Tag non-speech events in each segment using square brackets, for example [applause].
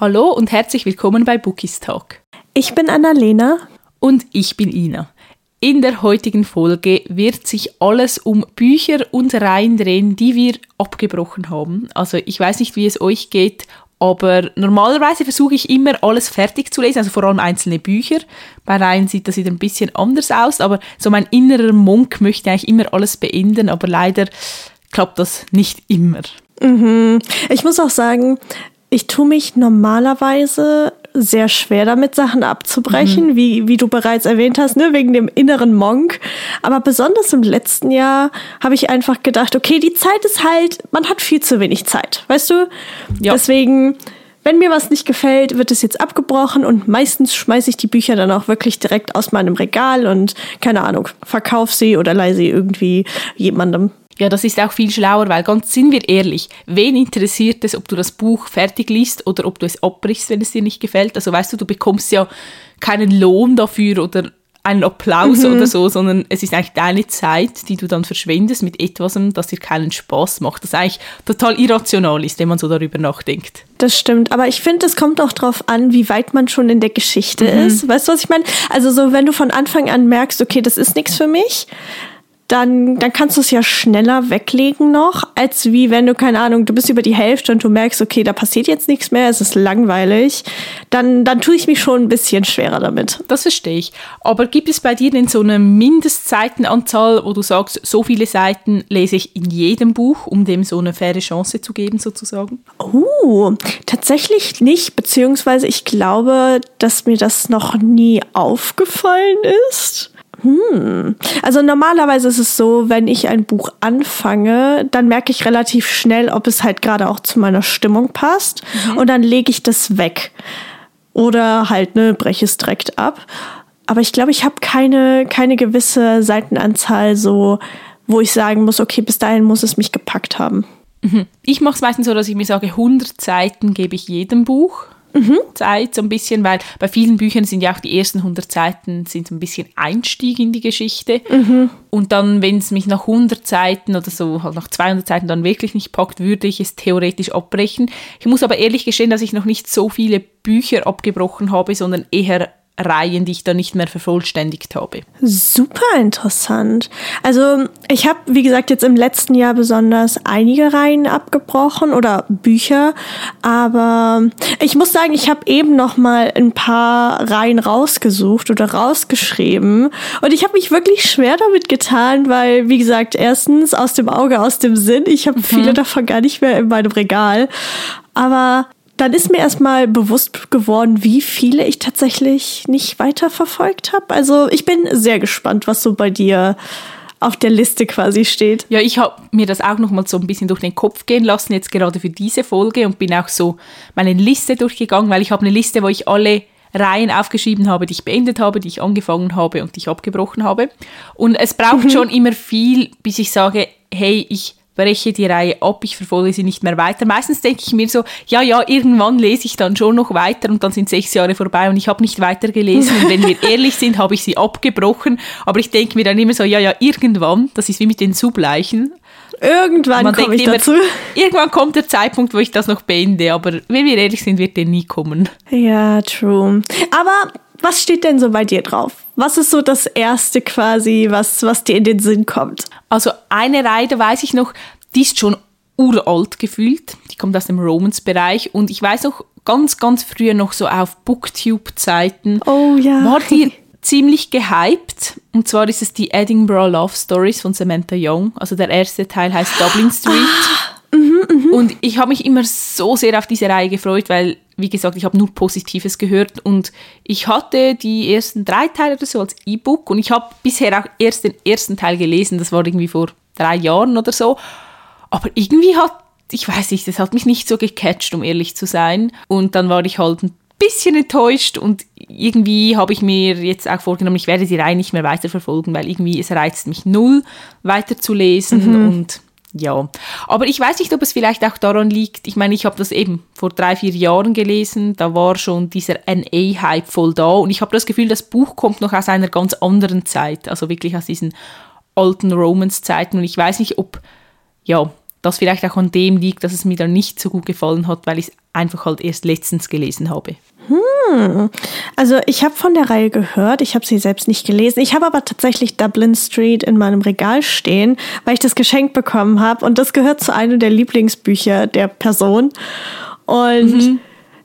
Hallo und herzlich willkommen bei Bookies Talk. Ich bin Annalena. Und ich bin Ina. In der heutigen Folge wird sich alles um Bücher und Reihen drehen, die wir abgebrochen haben. Also ich weiß nicht, wie es euch geht, aber normalerweise versuche ich immer alles fertig zu lesen, also vor allem einzelne Bücher. Bei Reihen sieht das wieder ein bisschen anders aus, aber so mein innerer Monk möchte eigentlich immer alles beenden, aber leider klappt das nicht immer. Mhm. Ich muss auch sagen, ich tue mich normalerweise sehr schwer damit, Sachen abzubrechen, mhm. wie, wie du bereits erwähnt hast, ne, wegen dem inneren Monk. Aber besonders im letzten Jahr habe ich einfach gedacht, okay, die Zeit ist halt, man hat viel zu wenig Zeit, weißt du? Ja. Deswegen, wenn mir was nicht gefällt, wird es jetzt abgebrochen und meistens schmeiße ich die Bücher dann auch wirklich direkt aus meinem Regal und keine Ahnung, verkauf sie oder leih sie irgendwie jemandem. Ja, das ist auch viel schlauer, weil ganz sind wir ehrlich, wen interessiert es, ob du das Buch fertig liest oder ob du es abbrichst, wenn es dir nicht gefällt? Also weißt du, du bekommst ja keinen Lohn dafür oder einen Applaus mhm. oder so, sondern es ist eigentlich deine Zeit, die du dann verschwendest mit etwas, das dir keinen Spaß macht. Das eigentlich total irrational ist, wenn man so darüber nachdenkt. Das stimmt, aber ich finde, es kommt auch darauf an, wie weit man schon in der Geschichte mhm. ist. Weißt du, was ich meine? Also so, wenn du von Anfang an merkst, okay, das ist nichts für mich, dann, dann kannst du es ja schneller weglegen noch, als wie wenn du, keine Ahnung, du bist über die Hälfte und du merkst, okay, da passiert jetzt nichts mehr, es ist langweilig. Dann, dann tue ich mich schon ein bisschen schwerer damit. Das verstehe ich. Aber gibt es bei dir denn so eine Mindestseitenanzahl, wo du sagst, so viele Seiten lese ich in jedem Buch, um dem so eine faire Chance zu geben, sozusagen? Oh, tatsächlich nicht, beziehungsweise ich glaube, dass mir das noch nie aufgefallen ist. Hm. Also normalerweise ist es so, wenn ich ein Buch anfange, dann merke ich relativ schnell, ob es halt gerade auch zu meiner Stimmung passt. Mhm. Und dann lege ich das weg. Oder halt, ne, breche es direkt ab. Aber ich glaube, ich habe keine, keine gewisse Seitenanzahl so, wo ich sagen muss, okay, bis dahin muss es mich gepackt haben. Mhm. Ich mache es meistens so, dass ich mir sage, 100 Seiten gebe ich jedem Buch mhm. Zeit, so ein bisschen, weil bei vielen Büchern sind ja auch die ersten 100 Seiten sind so ein bisschen Einstieg in die Geschichte. Mhm. Und dann, wenn es mich nach 100 Seiten oder so, halt nach 200 Seiten dann wirklich nicht packt, würde ich es theoretisch abbrechen. Ich muss aber ehrlich gestehen, dass ich noch nicht so viele Bücher abgebrochen habe, sondern eher Reihen, die ich dann nicht mehr vervollständigt habe. Super interessant. Also ich habe, wie gesagt, jetzt im letzten Jahr besonders einige Reihen abgebrochen oder Bücher, aber ich muss sagen, ich habe eben noch mal ein paar Reihen rausgesucht oder rausgeschrieben und ich habe mich wirklich schwer damit getan, weil, wie gesagt, erstens aus dem Auge, aus dem Sinn, ich habe mhm. viele davon gar nicht mehr in meinem Regal, aber dann ist mir erstmal bewusst geworden, wie viele ich tatsächlich nicht weiterverfolgt habe. Also ich bin sehr gespannt, was so bei dir auf der Liste quasi steht. Ja, ich habe mir das auch noch mal so ein bisschen durch den Kopf gehen lassen, jetzt gerade für diese Folge und bin auch so meine Liste durchgegangen, weil ich habe eine Liste, wo ich alle Reihen aufgeschrieben habe, die ich beendet habe, die ich angefangen habe und die ich abgebrochen habe. Und es braucht mhm. [laughs] schon immer viel, bis ich sage, hey, ich breche die Reihe ab, ich verfolge sie nicht mehr weiter. Meistens denke ich mir so, ja, ja, irgendwann lese ich dann schon noch weiter und dann sind sechs Jahre vorbei und ich habe nicht weiter gelesen. Und wenn wir [laughs] ehrlich sind, habe ich sie abgebrochen. Aber ich denke mir dann immer so, ja, ja, irgendwann, das ist wie mit den Subleichen. Irgendwann komme ich immer, dazu. [laughs] Irgendwann kommt der Zeitpunkt, wo ich das noch beende, aber wenn wir ehrlich sind, wird der nie kommen. Ja, true. Aber was steht denn so bei dir drauf? Was ist so das Erste quasi, was, was dir in den Sinn kommt? Also eine Reihe, da weiß ich noch, die ist schon uralt gefühlt. Die kommt aus dem Romans-Bereich und ich weiß noch ganz, ganz früher noch so auf Booktube-Zeiten. Oh ja. War die ziemlich gehypt. Und zwar ist es die Edinburgh Love Stories von Samantha Young. Also der erste Teil heißt Dublin Street. Ah. Mhm, mh. Und ich habe mich immer so sehr auf diese Reihe gefreut, weil, wie gesagt, ich habe nur Positives gehört und ich hatte die ersten drei Teile oder so als E-Book und ich habe bisher auch erst den ersten Teil gelesen, das war irgendwie vor drei Jahren oder so. Aber irgendwie hat, ich weiß nicht, das hat mich nicht so gecatcht, um ehrlich zu sein. Und dann war ich halt ein bisschen enttäuscht und irgendwie habe ich mir jetzt auch vorgenommen, ich werde die Reihe nicht mehr weiterverfolgen, weil irgendwie es reizt mich null, weiterzulesen mhm. und ja, aber ich weiß nicht, ob es vielleicht auch daran liegt. Ich meine, ich habe das eben vor drei, vier Jahren gelesen. Da war schon dieser NA-Hype voll da. Und ich habe das Gefühl, das Buch kommt noch aus einer ganz anderen Zeit. Also wirklich aus diesen alten Romans-Zeiten. Und ich weiß nicht, ob, ja, das vielleicht auch an dem liegt, dass es mir dann nicht so gut gefallen hat, weil ich es einfach halt erst letztens gelesen habe. Hm. Also ich habe von der Reihe gehört, ich habe sie selbst nicht gelesen. Ich habe aber tatsächlich Dublin Street in meinem Regal stehen, weil ich das geschenkt bekommen habe und das gehört zu einem der Lieblingsbücher der Person. Und mhm.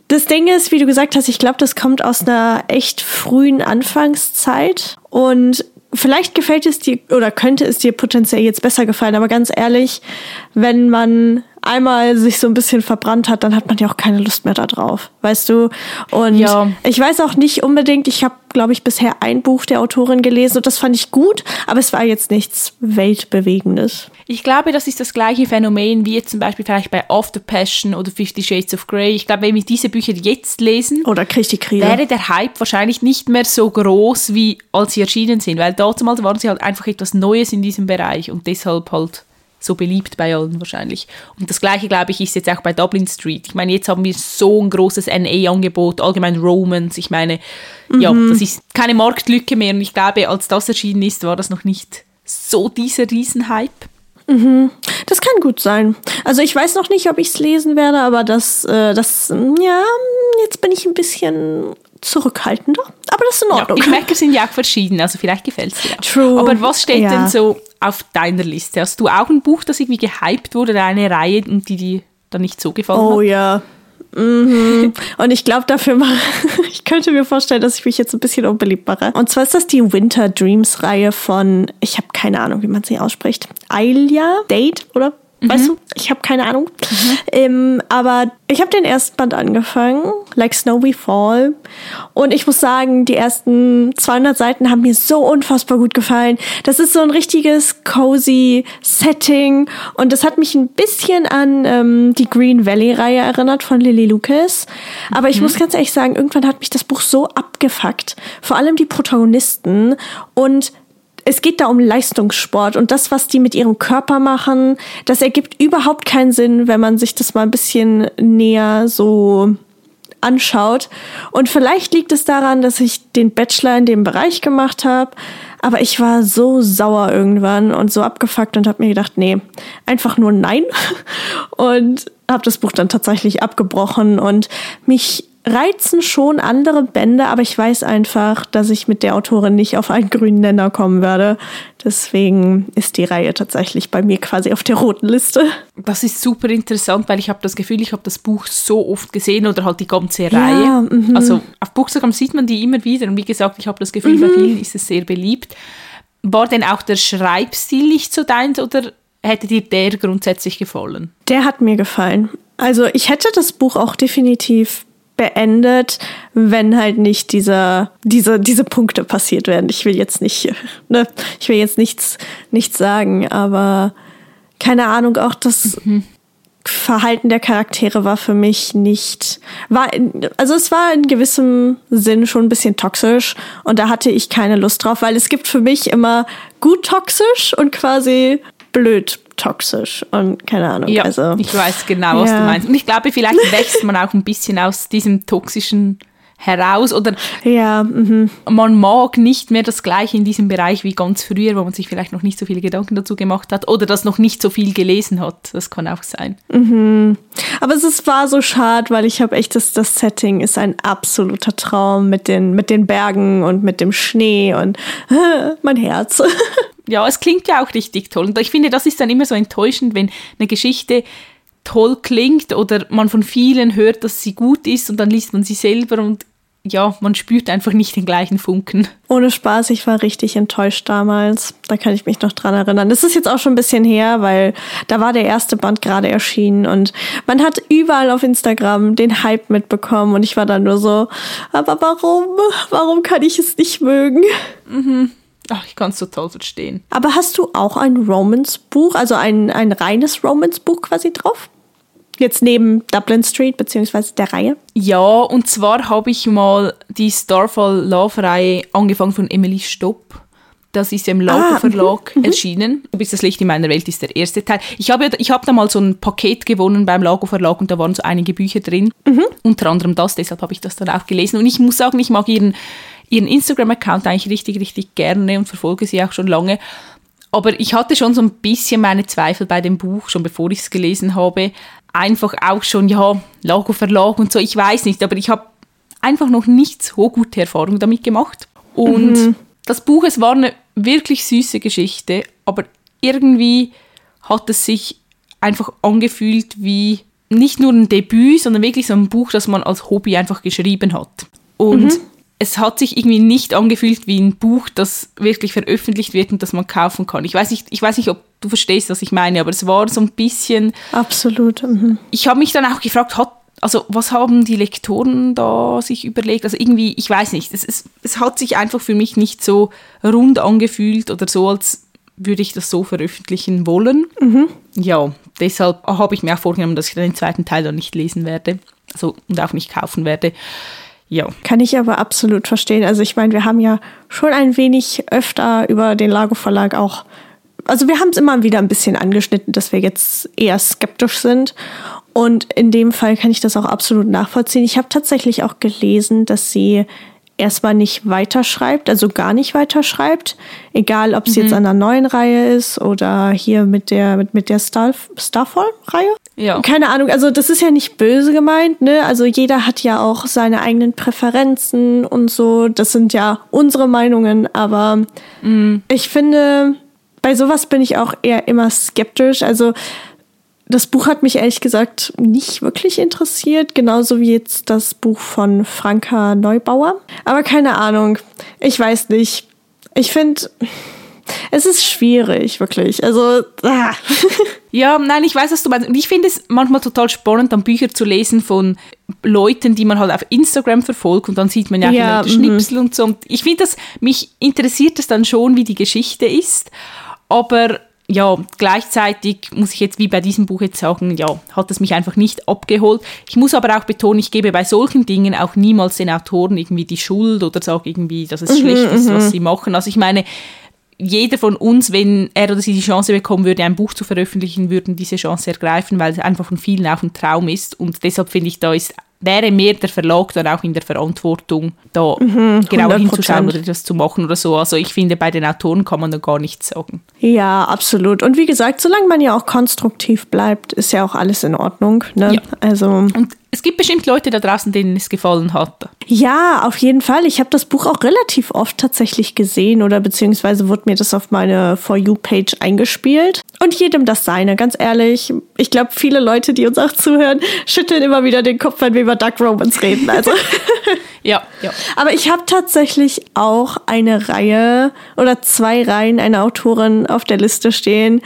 das Ding ist, wie du gesagt hast, ich glaube, das kommt aus einer echt frühen Anfangszeit und vielleicht gefällt es dir oder könnte es dir potenziell jetzt besser gefallen, aber ganz ehrlich, wenn man einmal sich so ein bisschen verbrannt hat, dann hat man ja auch keine Lust mehr darauf, weißt du? Und ja. ich weiß auch nicht unbedingt, ich habe, glaube ich, bisher ein Buch der Autorin gelesen und das fand ich gut, aber es war jetzt nichts Weltbewegendes. Ich glaube, das ist das gleiche Phänomen wie zum Beispiel vielleicht bei After Passion oder Fifty Shades of Grey. Ich glaube, wenn wir diese Bücher jetzt lesen, oder wäre der Hype wahrscheinlich nicht mehr so groß, wie als sie erschienen sind, weil damals waren sie halt einfach etwas Neues in diesem Bereich und deshalb halt so beliebt bei allen wahrscheinlich. Und das gleiche, glaube ich, ist jetzt auch bei Dublin Street. Ich meine, jetzt haben wir so ein großes NA-Angebot, allgemein Romans. Ich meine, mhm. ja, das ist keine Marktlücke mehr. Und ich glaube, als das erschienen ist, war das noch nicht so dieser Riesenhype. Mhm. Das kann gut sein. Also ich weiß noch nicht, ob ich es lesen werde, aber das, äh, das, ja, jetzt bin ich ein bisschen zurückhaltender. Aber das ist in Ordnung. Ja, Geschmäcker sind ja auch verschieden, also vielleicht gefällt es dir auch. True. Aber was steht ja. denn so auf deiner Liste? Hast du auch ein Buch, das irgendwie gehypt wurde oder eine Reihe, die dir dann nicht so gefallen oh, hat? Oh ja. Mhm. Und ich glaube, dafür mache [laughs] ich könnte mir vorstellen, dass ich mich jetzt ein bisschen unbeliebt mache. Und zwar ist das die Winter Dreams Reihe von, ich habe keine Ahnung, wie man sie ausspricht. Ailia Date, oder? Mhm. Weißt du, ich habe keine Ahnung. Mhm. Ähm, aber ich habe den ersten Band angefangen, Like Snow We Fall. Und ich muss sagen, die ersten 200 Seiten haben mir so unfassbar gut gefallen. Das ist so ein richtiges cozy Setting. Und das hat mich ein bisschen an ähm, die Green Valley-Reihe erinnert von Lily Lucas. Aber ich mhm. muss ganz ehrlich sagen, irgendwann hat mich das Buch so abgefuckt. Vor allem die Protagonisten. Und es geht da um Leistungssport und das, was die mit ihrem Körper machen, das ergibt überhaupt keinen Sinn, wenn man sich das mal ein bisschen näher so anschaut. Und vielleicht liegt es daran, dass ich den Bachelor in dem Bereich gemacht habe, aber ich war so sauer irgendwann und so abgefuckt und habe mir gedacht, nee, einfach nur nein. [laughs] Und habe das Buch dann tatsächlich abgebrochen und mich reizen schon andere Bände, aber ich weiß einfach, dass ich mit der Autorin nicht auf einen grünen Nenner kommen werde. Deswegen ist die Reihe tatsächlich bei mir quasi auf der roten Liste. Das ist super interessant, weil ich habe das Gefühl, ich habe das Buch so oft gesehen oder halt die ganze Reihe. Ja, mhm. also auf Buchstagram sieht man die immer wieder und wie gesagt, ich habe das Gefühl, bei mhm. vielen ist es sehr beliebt. War denn auch der Schreibstil nicht so deins oder hätte dir der grundsätzlich gefallen? Der hat mir gefallen. Also ich hätte das Buch auch definitiv beendet, wenn halt nicht dieser, diese, diese Punkte passiert werden. Ich will jetzt nicht, [laughs] ne, ich will jetzt nichts, nichts sagen, aber keine Ahnung, auch das mhm. Verhalten der Charaktere war für mich nicht, war, also es war in gewissem Sinn schon ein bisschen toxisch und da hatte ich keine Lust drauf, weil es gibt für mich immer gut toxisch und quasi blöd toxisch und keine Ahnung. Ja, also, ich weiß genau, was ja. du meinst. Und ich glaube, vielleicht [laughs] wächst man auch ein bisschen aus diesem toxischen heraus oder ja, mhm. man mag nicht mehr das Gleiche in diesem Bereich wie ganz früher, wo man sich vielleicht noch nicht so viele Gedanken dazu gemacht hat oder das noch nicht so viel gelesen hat. Das kann auch sein. Mhm. Aber es ist, war so schade, weil ich habe echt das, das Setting ist ein absoluter Traum mit den, mit den Bergen und mit dem Schnee und äh, [laughs] mein Herz. [laughs] ja, es klingt ja auch richtig toll. Und ich finde, das ist dann immer so enttäuschend, wenn eine Geschichte toll klingt oder man von vielen hört, dass sie gut ist und dann liest man sie selber und ja, man spürt einfach nicht den gleichen Funken. Ohne Spaß, ich war richtig enttäuscht damals. Da kann ich mich noch dran erinnern. Das ist jetzt auch schon ein bisschen her, weil da war der erste Band gerade erschienen und man hat überall auf Instagram den Hype mitbekommen und ich war dann nur so, aber warum? Warum kann ich es nicht mögen? Mhm. Ach, ich kann es total verstehen. Aber hast du auch ein Romance-Buch, also ein, ein reines Romance-Buch quasi drauf? Jetzt neben Dublin Street beziehungsweise der Reihe? Ja, und zwar habe ich mal die Starfall Love Reihe angefangen von Emily Stopp. Das ist im Lago ah, Verlag mhm. erschienen. Du bist das Licht in meiner Welt ist der erste Teil. Ich habe ich hab da mal so ein Paket gewonnen beim Lago Verlag und da waren so einige Bücher drin. Mhm. Unter anderem das, deshalb habe ich das dann auch gelesen. Und ich muss sagen, ich mag ihren ihren Instagram-Account eigentlich richtig, richtig gerne und verfolge sie auch schon lange. Aber ich hatte schon so ein bisschen meine Zweifel bei dem Buch, schon bevor ich es gelesen habe. Einfach auch schon, ja, Lago Verlag und so, ich weiß nicht, aber ich habe einfach noch nicht so gute Erfahrungen damit gemacht. Und mhm. das Buch, es war eine wirklich süße Geschichte, aber irgendwie hat es sich einfach angefühlt wie nicht nur ein Debüt, sondern wirklich so ein Buch, das man als Hobby einfach geschrieben hat. Und mhm. Es hat sich irgendwie nicht angefühlt wie ein Buch, das wirklich veröffentlicht wird und das man kaufen kann. Ich weiß nicht, ich weiß nicht, ob du verstehst, was ich meine, aber es war so ein bisschen. Absolut. Mhm. Ich habe mich dann auch gefragt, hat also was haben die Lektoren da sich überlegt? Also irgendwie, ich weiß nicht, es, es, es hat sich einfach für mich nicht so rund angefühlt oder so, als würde ich das so veröffentlichen wollen. Mhm. Ja, deshalb habe ich mir auch vorgenommen, dass ich den zweiten Teil dann nicht lesen werde also, und auch nicht kaufen werde. Ja. Kann ich aber absolut verstehen. Also ich meine, wir haben ja schon ein wenig öfter über den Lago Verlag auch also wir haben es immer wieder ein bisschen angeschnitten, dass wir jetzt eher skeptisch sind. Und in dem Fall kann ich das auch absolut nachvollziehen. Ich habe tatsächlich auch gelesen, dass sie erstmal nicht weiterschreibt, also gar nicht weiterschreibt, egal ob es mhm. jetzt an einer neuen Reihe ist oder hier mit der mit, mit der Star, Starfall-Reihe. Ja. Keine Ahnung, also das ist ja nicht böse gemeint, ne? Also jeder hat ja auch seine eigenen Präferenzen und so. Das sind ja unsere Meinungen, aber mhm. ich finde, bei sowas bin ich auch eher immer skeptisch. Also das Buch hat mich ehrlich gesagt nicht wirklich interessiert, genauso wie jetzt das Buch von Franka Neubauer. Aber keine Ahnung, ich weiß nicht. Ich finde, es ist schwierig, wirklich. Also, ah. [laughs] Ja, nein, ich weiß, was du meinst. Und ich finde es manchmal total spannend, dann Bücher zu lesen von Leuten, die man halt auf Instagram verfolgt und dann sieht man ja, ja Leute Schnipsel und so. Und ich finde das, mich interessiert es dann schon, wie die Geschichte ist. Aber ja, gleichzeitig muss ich jetzt wie bei diesem Buch jetzt sagen, ja, hat es mich einfach nicht abgeholt. Ich muss aber auch betonen, ich gebe bei solchen Dingen auch niemals den Autoren irgendwie die Schuld oder sage irgendwie, dass es mhm, schlecht ist, was mhm. sie machen. Also ich meine, jeder von uns, wenn er oder sie die Chance bekommen würde, ein Buch zu veröffentlichen, würden diese Chance ergreifen, weil es einfach von vielen auch ein Traum ist. Und deshalb finde ich, da ist wäre mehr der Verlag dann auch in der Verantwortung, da mhm, genau hinzuschauen oder das zu machen oder so. Also ich finde, bei den Autoren kann man da gar nichts sagen. Ja, absolut. Und wie gesagt, solange man ja auch konstruktiv bleibt, ist ja auch alles in Ordnung. Ne? Ja. Also und es gibt bestimmt Leute da draußen, denen es gefallen hat. Ja, auf jeden Fall. Ich habe das Buch auch relativ oft tatsächlich gesehen oder beziehungsweise wurde mir das auf meine For You-Page eingespielt. Und jedem das seine, ganz ehrlich. Ich glaube, viele Leute, die uns auch zuhören, schütteln immer wieder den Kopf, wenn wir über Duck Romans reden. Also. [laughs] ja, ja. Aber ich habe tatsächlich auch eine Reihe oder zwei Reihen einer Autorin auf der Liste stehen,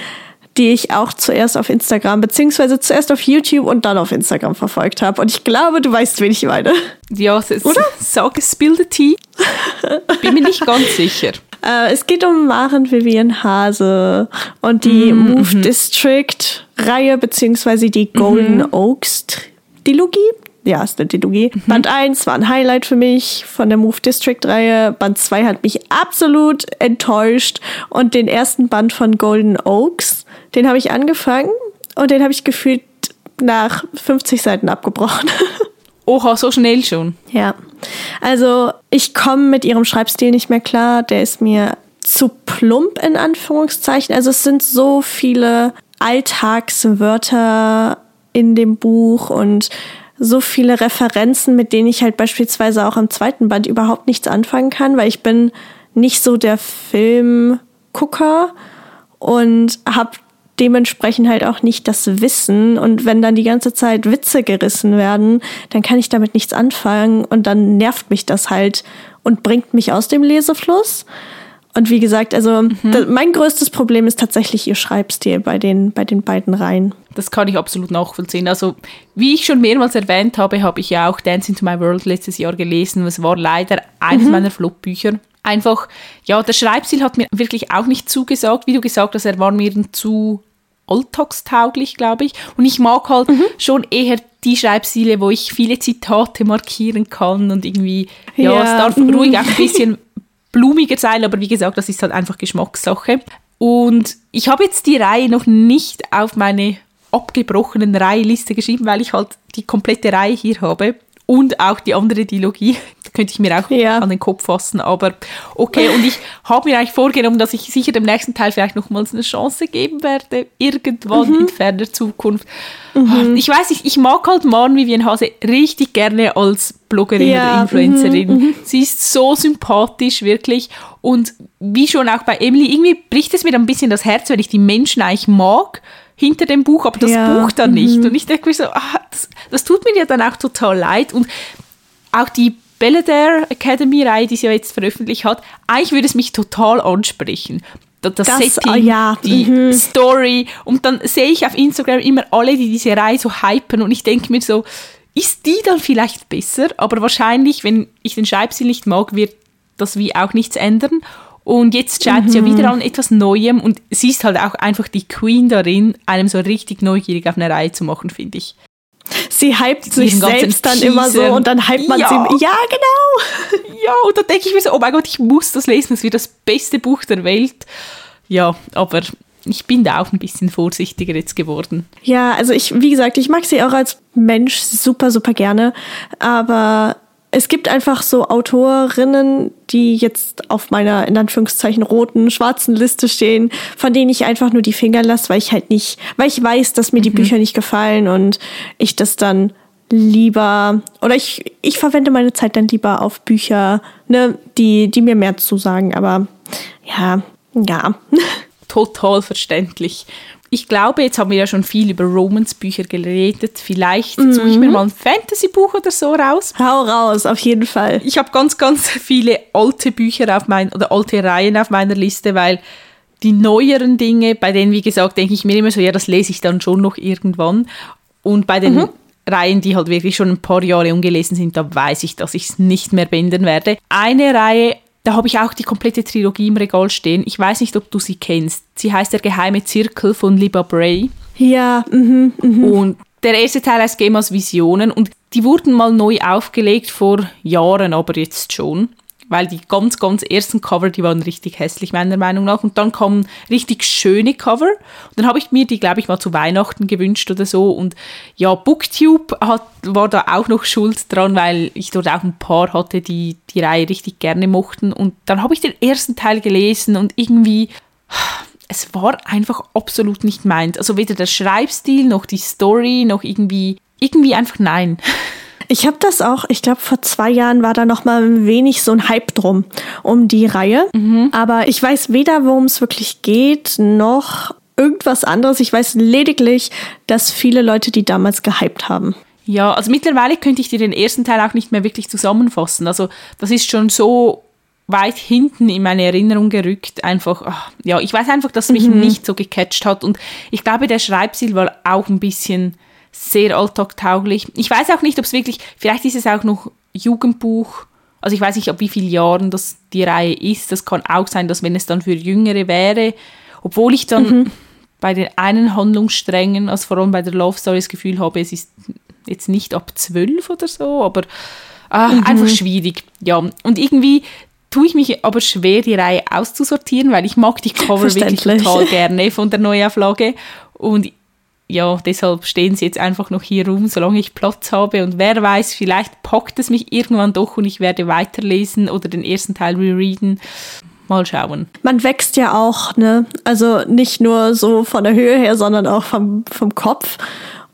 die ich auch zuerst auf Instagram, beziehungsweise zuerst auf YouTube und dann auf Instagram verfolgt habe. Und ich glaube, du weißt, wen ich meine. Ja, es ist, oder? [laughs] Sag es, Spill the Tea. Bin mir nicht ganz sicher. Äh, es geht um Maren Vivian Hase und die mm, Move. District Reihe, beziehungsweise die Golden mhm. Oaks Dilogie. Ja, ist eine Dilogie. Mhm. Band 1 war ein Highlight für mich von der Move District Reihe. Band 2 hat mich absolut enttäuscht. Und den ersten Band von Golden Oaks den habe ich angefangen und den habe ich gefühlt nach 50 Seiten abgebrochen. [laughs] Oha, so schnell schon. Ja. Also ich komme mit ihrem Schreibstil nicht mehr klar. Der ist mir zu plump in Anführungszeichen. Also es sind so viele Alltagswörter in dem Buch und so viele Referenzen, mit denen ich halt beispielsweise auch im zweiten Band überhaupt nichts anfangen kann, weil ich bin nicht so der Filmgucker und habe dementsprechend halt auch nicht das Wissen. Und wenn dann die ganze Zeit Witze gerissen werden, dann kann ich damit nichts anfangen und dann nervt mich das halt und bringt mich aus dem Lesefluss. Und wie gesagt, also mhm. das, mein größtes Problem ist tatsächlich ihr Schreibstil bei den, bei den beiden Reihen. Das kann ich absolut nachvollziehen. Also, wie ich schon mehrmals erwähnt habe, habe ich ja auch Dance into My World letztes Jahr gelesen. Es war leider eines mhm. meiner Flop-Bücher. Einfach, ja, der Schreibstil hat mir wirklich auch nicht zugesagt. Wie du gesagt hast, er war mir zu alltagstauglich, glaube ich. Und ich mag halt mhm. schon eher die Schreibstile, wo ich viele Zitate markieren kann und irgendwie, ja, ja. es darf mhm. ruhig auch ein [laughs] bisschen blumiger sein, aber wie gesagt, das ist halt einfach Geschmackssache. Und ich habe jetzt die Reihe noch nicht auf meine abgebrochenen Reiheliste geschrieben, weil ich halt die komplette Reihe hier habe und auch die andere Dilogie. Könnte ich mir auch ja. an den Kopf fassen. Aber okay, und ich habe mir eigentlich vorgenommen, dass ich sicher dem nächsten Teil vielleicht nochmals eine Chance geben werde, irgendwann mhm. in ferner Zukunft. Mhm. Ich weiß nicht, ich mag halt Maren Vivian Hase richtig gerne als Bloggerin ja. oder Influencerin. Mhm. Sie ist so sympathisch, wirklich. Und wie schon auch bei Emily, irgendwie bricht es mir dann ein bisschen das Herz, weil ich die Menschen eigentlich mag hinter dem Buch, aber das ja. Buch dann nicht. Mhm. Und ich denke mir so, ah, das, das, tut mir ja dann auch total leid. Und auch die Belvedere Academy Reihe, die sie ja jetzt veröffentlicht hat, eigentlich würde es mich total ansprechen. Das, das Setting, oh ja. die mhm. Story. Und dann sehe ich auf Instagram immer alle, die diese Reihe so hypen und ich denke mir so, ist die dann vielleicht besser? Aber wahrscheinlich, wenn ich den Schreibstil nicht mag, wird das wie auch nichts ändern. Und jetzt schaut mhm. sie ja wieder an etwas Neuem und sie ist halt auch einfach die Queen darin, einem so richtig neugierig auf eine Reihe zu machen, finde ich. Sie hypt sich selbst dann immer so und dann hypt man ja. sie. Ja, genau. Ja, und dann denke ich mir so, oh mein Gott, ich muss das lesen, das wird das beste Buch der Welt. Ja, aber ich bin da auch ein bisschen vorsichtiger jetzt geworden. Ja, also ich, wie gesagt, ich mag sie auch als Mensch super, super gerne, aber es gibt einfach so Autorinnen, die jetzt auf meiner in Anführungszeichen roten, schwarzen Liste stehen, von denen ich einfach nur die Finger lasse, weil ich halt nicht, weil ich weiß, dass mir die mhm. Bücher nicht gefallen und ich das dann lieber oder ich, ich verwende meine Zeit dann lieber auf Bücher, ne, die, die mir mehr zusagen. Aber ja, ja. Total verständlich ich glaube, jetzt haben wir ja schon viel über Romans-Bücher geredet. Vielleicht mhm. suche ich mir mal ein Fantasy-Buch oder so raus. Hau raus, auf jeden Fall. Ich habe ganz, ganz viele alte Bücher auf mein, oder alte Reihen auf meiner Liste, weil die neueren Dinge, bei denen, wie gesagt, denke ich mir immer so, ja, das lese ich dann schon noch irgendwann. Und bei den mhm. Reihen, die halt wirklich schon ein paar Jahre ungelesen sind, da weiß ich, dass ich es nicht mehr binden werde. Eine Reihe da habe ich auch die komplette Trilogie im Regal stehen. Ich weiß nicht, ob du sie kennst. Sie heißt Der geheime Zirkel von Liba Bray. Ja, mhm, mhm. Und der erste Teil heißt Gemas Visionen und die wurden mal neu aufgelegt vor Jahren, aber jetzt schon weil die ganz, ganz ersten Cover, die waren richtig hässlich, meiner Meinung nach. Und dann kommen richtig schöne Cover. Und dann habe ich mir die, glaube ich, mal zu Weihnachten gewünscht oder so. Und ja, Booktube hat, war da auch noch schuld dran, weil ich dort auch ein paar hatte, die die Reihe richtig gerne mochten. Und dann habe ich den ersten Teil gelesen und irgendwie es war einfach absolut nicht meins. Also weder der Schreibstil noch die Story noch irgendwie, irgendwie einfach nein. Ich habe das auch, ich glaube, vor zwei Jahren war da noch mal ein wenig so ein Hype drum um die Reihe. Mhm. Aber ich weiß weder, worum es wirklich geht, noch irgendwas anderes. Ich weiß lediglich, dass viele Leute die damals gehypt haben. Ja, also mittlerweile könnte ich dir den ersten Teil auch nicht mehr wirklich zusammenfassen. Also das ist schon so weit hinten in meine Erinnerung gerückt. Einfach, ach, ja, ich weiß einfach, dass es mich mhm. nicht so gecatcht hat. Und ich glaube, der Schreibstil war auch ein bisschen sehr alltagtauglich. Ich weiß auch nicht, ob es wirklich, vielleicht ist es auch noch Jugendbuch. Also ich weiß nicht, ab wie vielen Jahren das die Reihe ist. Das kann auch sein, dass wenn es dann für Jüngere wäre, obwohl ich dann mhm. bei den einen Handlungssträngen, also vor allem bei der Love Story, das Gefühl habe, es ist jetzt nicht ab zwölf oder so, aber ah, mhm. einfach schwierig. Ja, und irgendwie tue ich mich aber schwer, die Reihe auszusortieren, weil ich mag die Cover wirklich total [laughs] gerne von der Neuauflage. Und ja, deshalb stehen sie jetzt einfach noch hier rum, solange ich Platz habe. Und wer weiß, vielleicht packt es mich irgendwann doch und ich werde weiterlesen oder den ersten Teil rereaden. Mal schauen. Man wächst ja auch, ne? Also nicht nur so von der Höhe her, sondern auch vom, vom Kopf.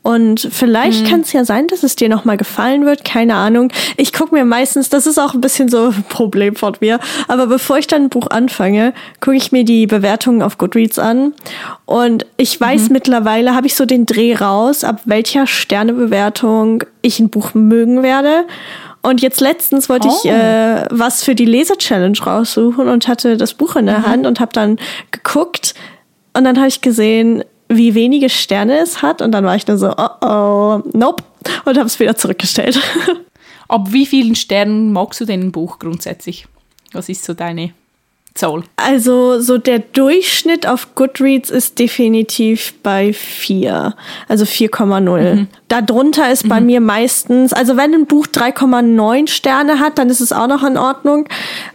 Und vielleicht mhm. kann es ja sein, dass es dir nochmal gefallen wird, keine Ahnung. Ich gucke mir meistens, das ist auch ein bisschen so ein Problem von mir, aber bevor ich dann ein Buch anfange, gucke ich mir die Bewertungen auf Goodreads an. Und ich weiß mhm. mittlerweile, habe ich so den Dreh raus, ab welcher Sternebewertung ich ein Buch mögen werde. Und jetzt letztens wollte oh. ich äh, was für die Leser-Challenge raussuchen und hatte das Buch in der mhm. Hand und habe dann geguckt. Und dann habe ich gesehen, wie wenige Sterne es hat und dann war ich nur so, oh oh, nope und habe es wieder zurückgestellt. [laughs] Ab wie vielen Sternen magst du denn ein Buch grundsätzlich? Was ist so deine Zahl? Also so der Durchschnitt auf Goodreads ist definitiv bei 4, also 4,0. Mhm. Darunter ist bei mhm. mir meistens, also wenn ein Buch 3,9 Sterne hat, dann ist es auch noch in Ordnung.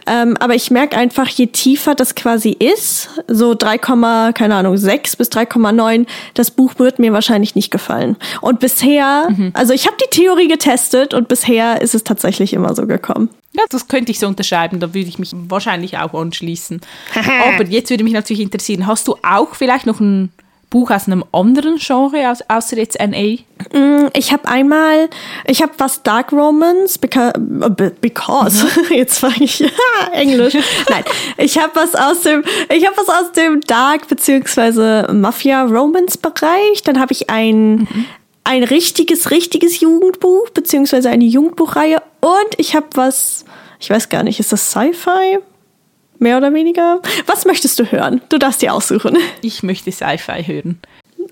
Ähm, aber ich merke einfach, je tiefer das quasi ist, so 3, keine Ahnung, 6 bis 3,9, das Buch wird mir wahrscheinlich nicht gefallen. Und bisher, mhm. also ich habe die Theorie getestet und bisher ist es tatsächlich immer so gekommen. Ja, das könnte ich so unterschreiben, da würde ich mich wahrscheinlich auch anschließen. [laughs] Aber jetzt würde mich natürlich interessieren, hast du auch vielleicht noch ein Buch aus einem anderen Genre, außer jetzt NA? Mm, ich habe einmal, ich habe was Dark Romance, because, because mhm. [laughs] jetzt fange ich [laughs] Englisch. Nein, ich habe was aus dem, ich habe was aus dem Dark beziehungsweise Mafia Romance Bereich. Dann habe ich ein mhm. ein richtiges, richtiges Jugendbuch beziehungsweise eine Jugendbuchreihe und ich habe was, ich weiß gar nicht, ist das Sci-Fi? Mehr oder weniger. Was möchtest du hören? Du darfst dir aussuchen. [laughs] Ich möchte Sci-Fi hören.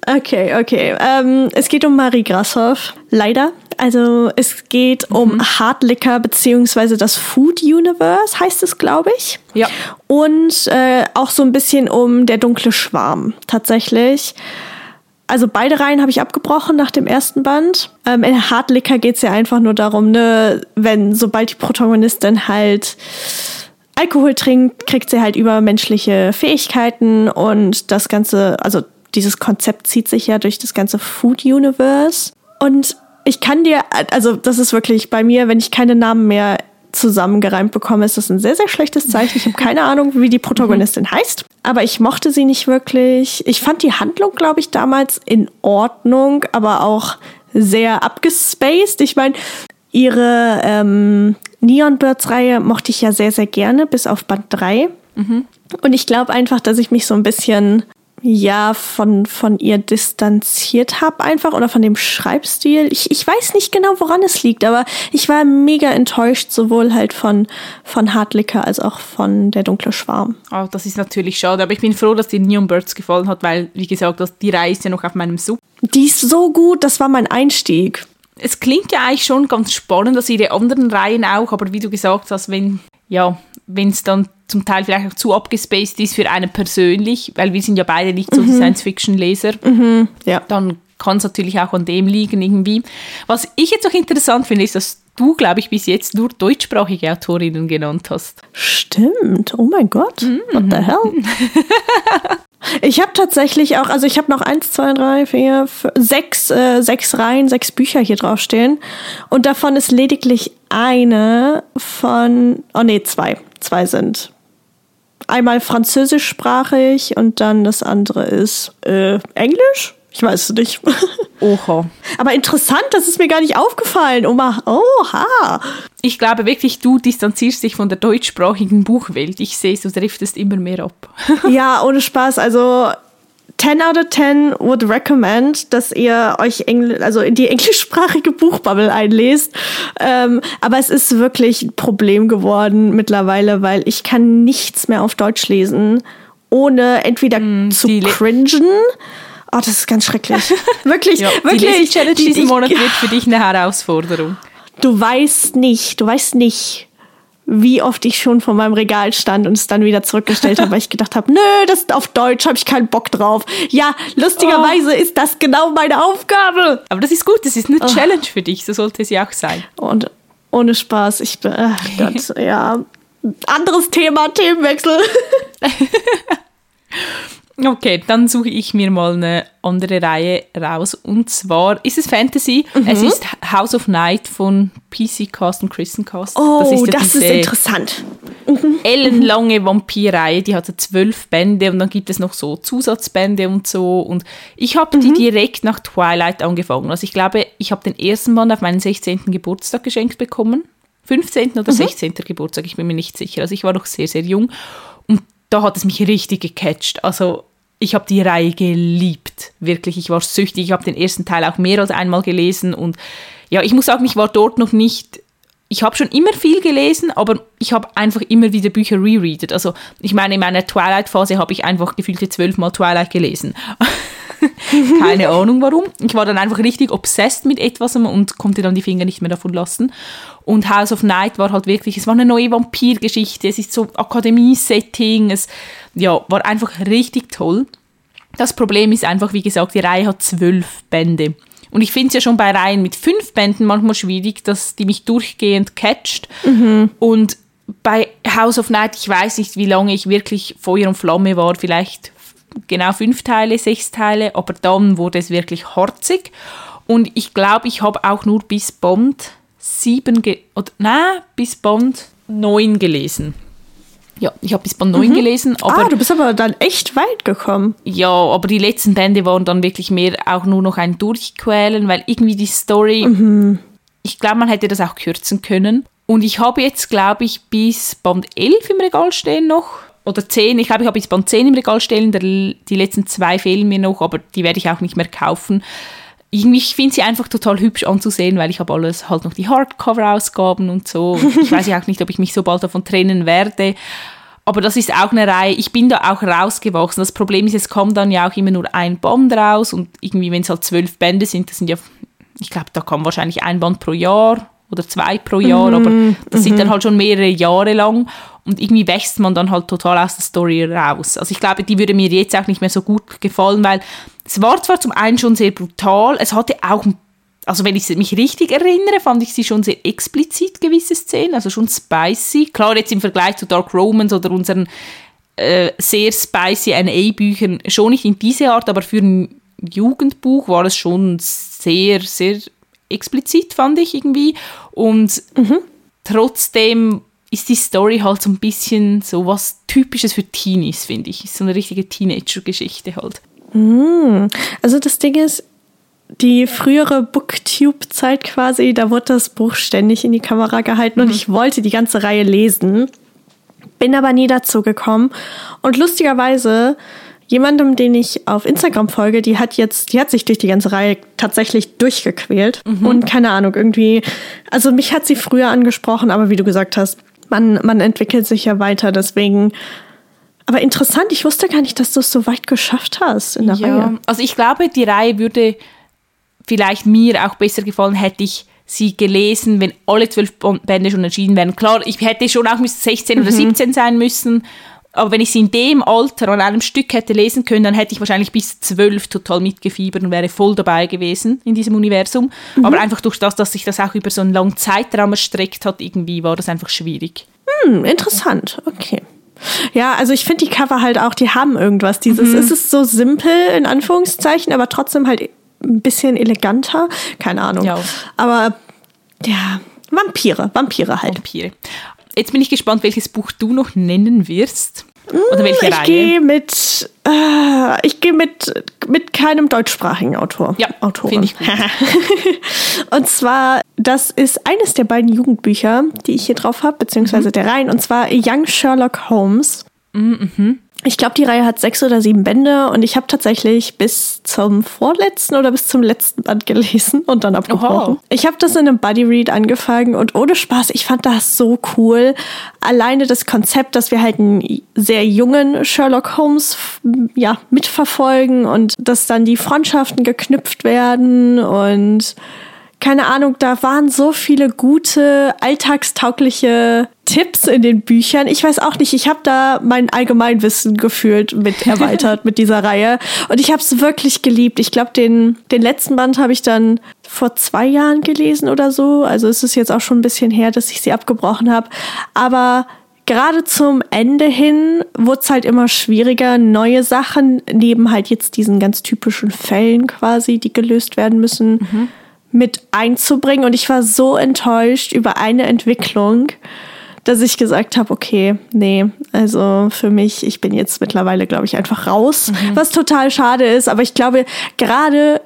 Okay, okay. Ähm, es geht um Marie Grashoff. Leider. Also es geht mhm. um Hardlicker beziehungsweise das Food Universe heißt es, glaube ich. Ja. Und äh, auch so ein bisschen um der dunkle Schwarm tatsächlich. Also beide Reihen habe ich abgebrochen nach dem ersten Band. Ähm, in Hardlicker geht es ja einfach nur darum, ne, wenn sobald die Protagonistin halt Alkohol trinkt, kriegt sie halt übermenschliche Fähigkeiten und das Ganze, also dieses Konzept zieht sich ja durch das ganze Food Universe. Und ich kann dir, also das ist wirklich bei mir, wenn ich keine Namen mehr zusammengereimt bekomme, ist das ein sehr, sehr schlechtes Zeichen. Ich habe keine Ahnung, wie die Protagonistin heißt, aber ich mochte sie nicht wirklich. Ich fand die Handlung, glaube ich, damals in Ordnung, aber auch sehr abgespaced. Ich meine, ihre ähm, Neon Birds Reihe mochte ich ja sehr, sehr gerne, bis auf Band 3. Mhm. Und ich glaube einfach, dass ich mich so ein bisschen ja von, von ihr distanziert habe einfach oder von dem Schreibstil. Ich, ich weiß nicht genau, woran es liegt, aber ich war mega enttäuscht, sowohl halt von, von Hartlicker als auch von Der dunkle Schwarm. Oh, das ist natürlich schade, aber ich bin froh, dass dir Neon Birds gefallen hat, weil, wie gesagt, das, die Reihe ist ja noch auf meinem Sub. Die ist so gut, das war mein Einstieg es klingt ja eigentlich schon ganz spannend, dass ihre anderen Reihen auch, aber wie du gesagt hast, wenn ja, wenn es dann zum Teil vielleicht auch zu abgespaced ist für einen persönlich, weil wir sind ja beide nicht so mhm. Science-Fiction-Leser, mhm. ja. dann kann es natürlich auch an dem liegen irgendwie. Was ich jetzt auch interessant finde, ist, dass du, glaube ich, bis jetzt nur deutschsprachige Autorinnen genannt hast. Stimmt. Oh mein Gott. Mhm. What the hell? [laughs] Ich habe tatsächlich auch, also ich habe noch eins, zwei, drei, vier, fünf, sechs, äh, sechs Reihen, sechs Bücher hier draufstehen. Und davon ist lediglich eine von, oh nee, zwei. Zwei sind einmal französischsprachig und dann das andere ist äh, Englisch. Ich weiß es nicht. [laughs] Oha. Aber interessant, das ist mir gar nicht aufgefallen. Oma, oha. Ich glaube wirklich, du distanzierst dich von der deutschsprachigen Buchwelt. Ich sehe, du driftest immer mehr ab. [laughs] ja, ohne Spaß. Also 10 out of 10 would recommend, dass ihr euch Engl also in die englischsprachige Buchbubble einlest. Ähm, aber es ist wirklich ein Problem geworden mittlerweile, weil ich kann nichts mehr auf Deutsch lesen, ohne entweder mm, zu cringen Oh, das ist ganz schrecklich. [laughs] Wirklich, ja, wirklich. Die Challenge diesen Monat [laughs] wird für dich eine Herausforderung. Du weißt nicht, du weißt nicht, wie oft ich schon vor meinem Regal stand und es dann wieder zurückgestellt habe, weil ich gedacht habe, [laughs] nö, das ist auf Deutsch, habe ich keinen Bock drauf. Ja, lustigerweise oh. ist das genau meine Aufgabe. Aber das ist gut, das ist eine oh. Challenge für dich, so sollte es ja auch sein. Und ohne Spaß, ich bin, ach Gott, [laughs] ja, anderes Thema, Themenwechsel. [laughs] Okay, dann suche ich mir mal eine andere Reihe raus. Und zwar ist es Fantasy. Mhm. Es ist House of Night von PC Cast und Kristen Cast. Oh, das ist, ja das ist interessant. Mhm. Ellenlange Vampir-Reihe. Die hatte zwölf Bände und dann gibt es noch so Zusatzbände und so. Und ich habe mhm. die direkt nach Twilight angefangen. Also ich glaube, ich habe den ersten Band auf meinen 16. Geburtstag geschenkt bekommen. 15. oder 16. Mhm. Geburtstag, ich bin mir nicht sicher. Also ich war noch sehr, sehr jung. Und da hat es mich richtig gecatcht. Also ich habe die Reihe geliebt, wirklich. Ich war süchtig. Ich habe den ersten Teil auch mehr als einmal gelesen und ja, ich muss sagen, ich war dort noch nicht. Ich habe schon immer viel gelesen, aber ich habe einfach immer wieder Bücher rereadet. Also ich meine, in meiner Twilight-Phase habe ich einfach gefühlte zwölfmal Twilight gelesen. [laughs] Keine Ahnung warum. Ich war dann einfach richtig obsessed mit etwas und konnte dann die Finger nicht mehr davon lassen. Und House of Night war halt wirklich, es war eine neue Vampirgeschichte, es ist so Akademie-Setting, es ja, war einfach richtig toll. Das Problem ist einfach, wie gesagt, die Reihe hat zwölf Bände. Und ich finde es ja schon bei Reihen mit fünf Bänden manchmal schwierig, dass die mich durchgehend catcht. Mhm. Und bei House of Night, ich weiß nicht, wie lange ich wirklich Feuer und Flamme war, vielleicht genau fünf Teile, sechs Teile, aber dann wurde es wirklich horzig. Und ich glaube, ich habe auch nur bis Bond sieben, oder nein, bis Bond neun gelesen. Ja, ich habe bis Band 9 mhm. gelesen. Aber, ah, du bist aber dann echt weit gekommen. Ja, aber die letzten Bände waren dann wirklich mehr auch nur noch ein Durchquälen, weil irgendwie die Story, mhm. ich glaube, man hätte das auch kürzen können. Und ich habe jetzt, glaube ich, bis Band 11 im Regal stehen noch. Oder 10. Ich glaube, ich habe bis Band 10 im Regal stehen. Der, die letzten zwei fehlen mir noch, aber die werde ich auch nicht mehr kaufen. Ich, ich finde sie einfach total hübsch anzusehen, weil ich habe alles halt noch die Hardcover-Ausgaben und so. Und ich [laughs] weiß ja auch nicht, ob ich mich so bald davon trennen werde. Aber das ist auch eine Reihe, ich bin da auch rausgewachsen. Das Problem ist, es kommt dann ja auch immer nur ein Band raus und irgendwie, wenn es halt zwölf Bände sind, das sind ja, ich glaube, da kommt wahrscheinlich ein Band pro Jahr oder zwei pro Jahr, mhm. aber das sind dann mhm. halt schon mehrere Jahre lang und irgendwie wächst man dann halt total aus der Story raus. Also ich glaube, die würde mir jetzt auch nicht mehr so gut gefallen, weil es war zwar zum einen schon sehr brutal, es hatte auch, also wenn ich mich richtig erinnere, fand ich sie schon sehr explizit, gewisse Szenen, also schon spicy. Klar, jetzt im Vergleich zu Dark Romans oder unseren äh, sehr spicy NA-Büchern schon nicht in diese Art, aber für ein Jugendbuch war es schon sehr, sehr explizit, fand ich irgendwie. Und mhm. trotzdem ist die Story halt so ein bisschen so was Typisches für Teenies, finde ich. Ist so eine richtige Teenager-Geschichte halt. Mhm. Also das Ding ist, die frühere Booktube-Zeit quasi, da wurde das Buch ständig in die Kamera gehalten mhm. und ich wollte die ganze Reihe lesen, bin aber nie dazu gekommen. Und lustigerweise jemandem, den ich auf Instagram folge, die hat jetzt, die hat sich durch die ganze Reihe tatsächlich durchgequält. Mhm. Und keine Ahnung, irgendwie, also mich hat sie früher angesprochen, aber wie du gesagt hast, man, man entwickelt sich ja weiter, deswegen. Aber interessant, ich wusste gar nicht, dass du es so weit geschafft hast in der ja, Reihe. Also ich glaube, die Reihe würde vielleicht mir auch besser gefallen, hätte ich sie gelesen, wenn alle zwölf Bände schon entschieden wären. Klar, ich hätte schon auch 16 mhm. oder 17 sein müssen aber wenn ich sie in dem Alter an einem Stück hätte lesen können, dann hätte ich wahrscheinlich bis zwölf total mitgefiebert und wäre voll dabei gewesen in diesem Universum. Mhm. Aber einfach durch das, dass sich das auch über so einen langen Zeitraum erstreckt hat, irgendwie war das einfach schwierig. Hm, interessant. Okay. Ja, also ich finde die Cover halt auch, die haben irgendwas. Dieses, mhm. es ist so simpel in Anführungszeichen, aber trotzdem halt ein bisschen eleganter. Keine Ahnung. Ja. Aber ja, Vampire, Vampire halt. Vampire. Jetzt bin ich gespannt, welches Buch du noch nennen wirst. Oder welche ich Reihe? Gehe mit, äh, ich gehe mit, mit keinem deutschsprachigen Autor. Ja, finde ich gut. [laughs] und zwar, das ist eines der beiden Jugendbücher, die ich hier drauf habe, beziehungsweise mhm. der Reihen, und zwar Young Sherlock Holmes. Mhm. Ich glaube, die Reihe hat sechs oder sieben Bände und ich habe tatsächlich bis zum vorletzten oder bis zum letzten Band gelesen und dann abgebrochen. Oho. Ich habe das in einem Buddy Read angefangen und ohne Spaß, ich fand das so cool. Alleine das Konzept, dass wir halt einen sehr jungen Sherlock Holmes ja mitverfolgen und dass dann die Freundschaften geknüpft werden und keine Ahnung, da waren so viele gute, alltagstaugliche Tipps in den Büchern. Ich weiß auch nicht, ich habe da mein Allgemeinwissen gefühlt mit [laughs] erweitert mit dieser Reihe. Und ich habe es wirklich geliebt. Ich glaube, den, den letzten Band habe ich dann vor zwei Jahren gelesen oder so. Also es ist jetzt auch schon ein bisschen her, dass ich sie abgebrochen habe. Aber gerade zum Ende hin wurde es halt immer schwieriger, neue Sachen, neben halt jetzt diesen ganz typischen Fällen quasi, die gelöst werden müssen. Mhm mit einzubringen. Und ich war so enttäuscht über eine Entwicklung, dass ich gesagt habe, okay, nee, also für mich, ich bin jetzt mittlerweile, glaube ich, einfach raus, mhm. was total schade ist. Aber ich glaube, gerade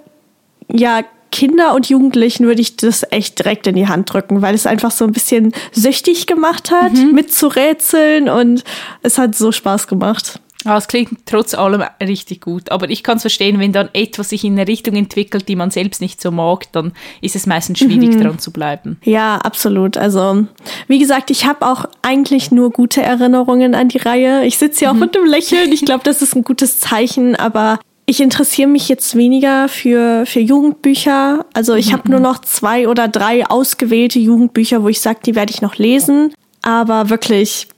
ja, Kinder und Jugendlichen würde ich das echt direkt in die Hand drücken, weil es einfach so ein bisschen süchtig gemacht hat, mhm. mitzurätseln und es hat so Spaß gemacht. Ja, es klingt trotz allem richtig gut. Aber ich kann es verstehen, wenn dann etwas sich in eine Richtung entwickelt, die man selbst nicht so mag, dann ist es meistens schwierig, mhm. dran zu bleiben. Ja, absolut. Also, wie gesagt, ich habe auch eigentlich nur gute Erinnerungen an die Reihe. Ich sitze hier mhm. auch mit einem Lächeln. Ich glaube, das ist ein gutes Zeichen, aber ich interessiere mich jetzt weniger für, für Jugendbücher. Also ich mhm. habe nur noch zwei oder drei ausgewählte Jugendbücher, wo ich sage, die werde ich noch lesen. Aber wirklich,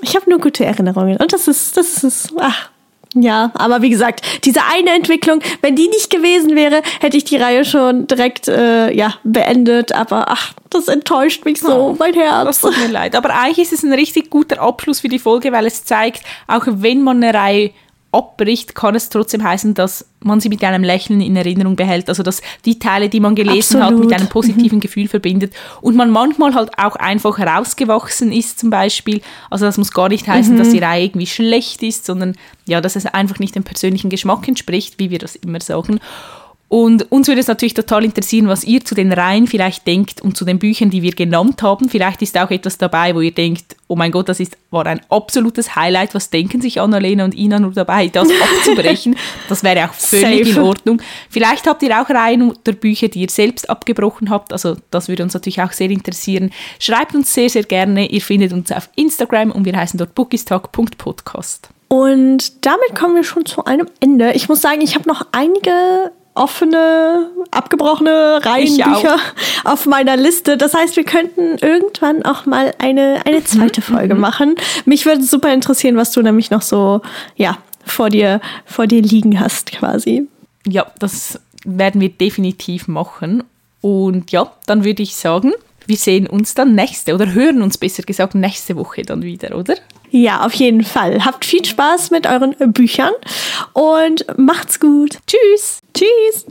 ich habe nur gute Erinnerungen. Und das ist, das ist, ach, ja, aber wie gesagt, diese eine Entwicklung, wenn die nicht gewesen wäre, hätte ich die Reihe schon direkt äh, ja, beendet. Aber ach, das enttäuscht mich so, oh, mein Herz. Das tut mir leid. Aber eigentlich ist es ein richtig guter Abschluss für die Folge, weil es zeigt, auch wenn man eine Reihe abbricht, kann es trotzdem heißen, dass man sie mit einem Lächeln in Erinnerung behält. Also dass die Teile, die man gelesen Absolut. hat, mit einem positiven mhm. Gefühl verbindet. Und man manchmal halt auch einfach herausgewachsen ist zum Beispiel. Also das muss gar nicht heißen, mhm. dass die Reihe irgendwie schlecht ist, sondern ja, dass es einfach nicht dem persönlichen Geschmack entspricht, wie wir das immer sagen. Und uns würde es natürlich total interessieren, was ihr zu den Reihen vielleicht denkt und zu den Büchern, die wir genannt haben. Vielleicht ist auch etwas dabei, wo ihr denkt, oh mein Gott, das ist, war ein absolutes Highlight. Was denken sich Annalena und Ina nur dabei, das [laughs] abzubrechen? das wäre auch völlig Safe. in Ordnung. Vielleicht habt ihr auch Reihen oder Bücher, die ihr selbst abgebrochen habt. Also das würde uns natürlich auch sehr interessieren. Schreibt uns sehr, sehr gerne. Ihr findet uns auf Instagram und wir heißen dort bookistalk.podcast. Und damit kommen wir schon zu einem Ende. Ich muss sagen, ich habe noch einige offene, abgebrochene Reihenbücher [laughs] auf meiner Liste. Das heißt, wir könnten irgendwann auch mal eine, eine mhm. zweite [laughs] Folge mhm. machen. Mich würde super interessieren, was du nämlich noch so, ja, vor dir, vor dir liegen hast, quasi. Ja, das werden wir definitiv machen. Und ja, dann würde ich sagen, wir sehen uns dann nächste oder hören uns besser gesagt nächste Woche dann wieder, oder? Ja, auf jeden Fall. Habt viel Spaß mit euren Büchern und macht's gut. Tschüss. Tschüss.